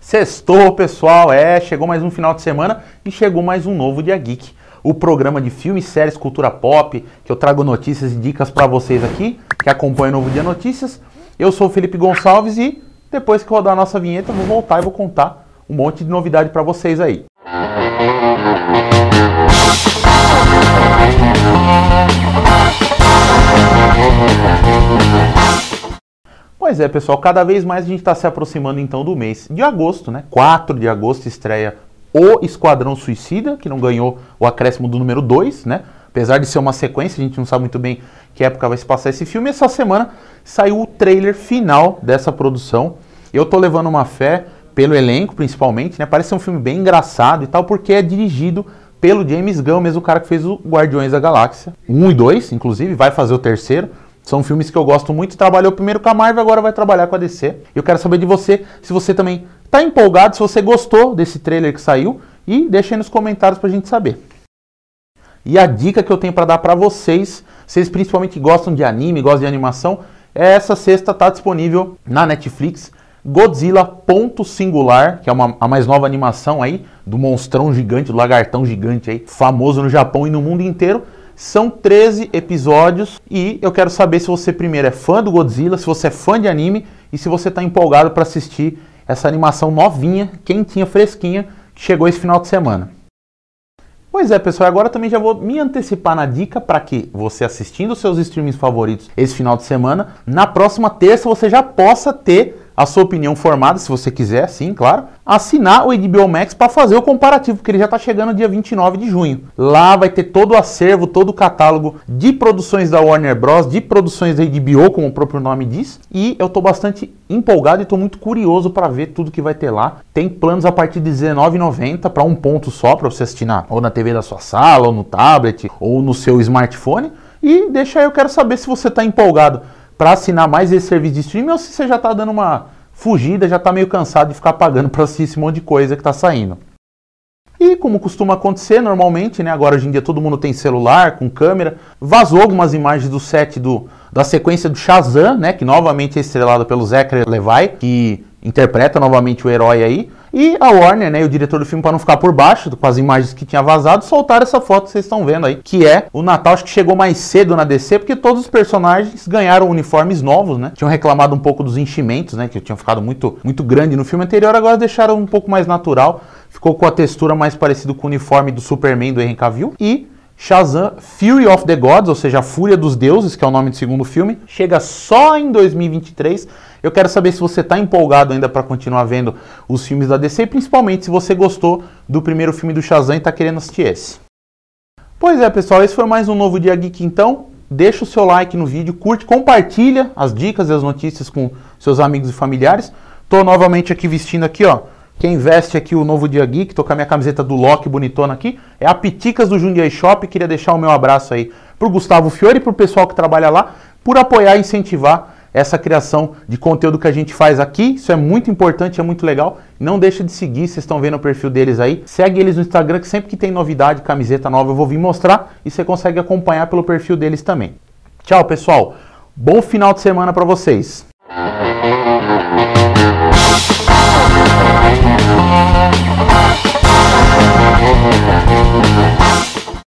Sextou, pessoal, é, chegou mais um final de semana e chegou mais um novo Dia Geek. O programa de filmes, séries, cultura pop, que eu trago notícias e dicas para vocês aqui, que acompanham o Novo Dia Notícias. Eu sou o Felipe Gonçalves e depois que rodar a nossa vinheta, vou voltar e vou contar um monte de novidade para vocês aí. Pois é, pessoal, cada vez mais a gente está se aproximando então do mês de agosto, né? 4 de agosto estreia O Esquadrão Suicida, que não ganhou o acréscimo do número 2, né? Apesar de ser uma sequência, a gente não sabe muito bem que época vai se passar esse filme. Essa semana saiu o trailer final dessa produção. Eu tô levando uma fé pelo elenco, principalmente, né? Parece ser um filme bem engraçado e tal, porque é dirigido pelo James Gunn, mesmo o cara que fez o Guardiões da Galáxia. 1 e 2, inclusive, vai fazer o terceiro. São filmes que eu gosto muito. Trabalhou primeiro com a Marvel, agora vai trabalhar com a DC. Eu quero saber de você se você também está empolgado, se você gostou desse trailer que saiu e deixa aí nos comentários para a gente saber. E a dica que eu tenho para dar para vocês, vocês principalmente gostam de anime, gostam de animação, é essa sexta está disponível na Netflix. Godzilla Ponto Singular, que é uma, a mais nova animação aí do monstrão gigante, do lagartão gigante aí, famoso no Japão e no mundo inteiro. São 13 episódios e eu quero saber se você primeiro é fã do Godzilla, se você é fã de anime e se você está empolgado para assistir essa animação novinha, quentinha, fresquinha, que chegou esse final de semana. Pois é, pessoal, agora também já vou me antecipar na dica para que você assistindo seus streamings favoritos esse final de semana, na próxima terça você já possa ter a sua opinião formada, se você quiser, sim, claro, assinar o HBO Max para fazer o comparativo, porque ele já está chegando dia 29 de junho. Lá vai ter todo o acervo, todo o catálogo de produções da Warner Bros, de produções da HBO, como o próprio nome diz, e eu estou bastante empolgado e estou muito curioso para ver tudo que vai ter lá. Tem planos a partir de R$19,90 para um ponto só para você assistir na, ou na TV da sua sala, ou no tablet, ou no seu smartphone. E deixa aí, eu quero saber se você está empolgado para assinar mais esse serviço de streaming ou se você já está dando uma fugida, já está meio cansado de ficar pagando para assistir esse monte de coisa que está saindo. E como costuma acontecer normalmente, né, agora hoje em dia todo mundo tem celular com câmera, vazou algumas imagens do set do, da sequência do Shazam, né, que novamente é estrelado pelo Zachary Levi, que interpreta novamente o herói aí. E a Warner, né, o diretor do filme, para não ficar por baixo com as imagens que tinha vazado, soltaram essa foto que vocês estão vendo aí, que é o Natal, acho que chegou mais cedo na DC, porque todos os personagens ganharam uniformes novos, né? Tinham reclamado um pouco dos enchimentos, né, que tinham ficado muito, muito grande no filme anterior, agora deixaram um pouco mais natural, ficou com a textura mais parecida com o uniforme do Superman do Henry Cavill. E Shazam Fury of the Gods, ou seja, a Fúria dos Deuses, que é o nome do segundo filme, chega só em 2023. Eu quero saber se você está empolgado ainda para continuar vendo os filmes da DC principalmente se você gostou do primeiro filme do Shazam e está querendo assistir esse. Pois é, pessoal, esse foi mais um novo Dia Geek então. Deixa o seu like no vídeo, curte, compartilha as dicas e as notícias com seus amigos e familiares. Estou novamente aqui vestindo aqui, ó, quem veste aqui o novo Dia Geek, tô com a minha camiseta do Loki bonitona aqui, é a Piticas do Jundiaí Shop. Queria deixar o meu abraço aí pro Gustavo Fiore e pro pessoal que trabalha lá, por apoiar e incentivar essa criação de conteúdo que a gente faz aqui. Isso é muito importante, é muito legal. Não deixa de seguir, vocês estão vendo o perfil deles aí. Segue eles no Instagram, que sempre que tem novidade, camiseta nova, eu vou vir mostrar e você consegue acompanhar pelo perfil deles também. Tchau, pessoal. Bom final de semana para vocês.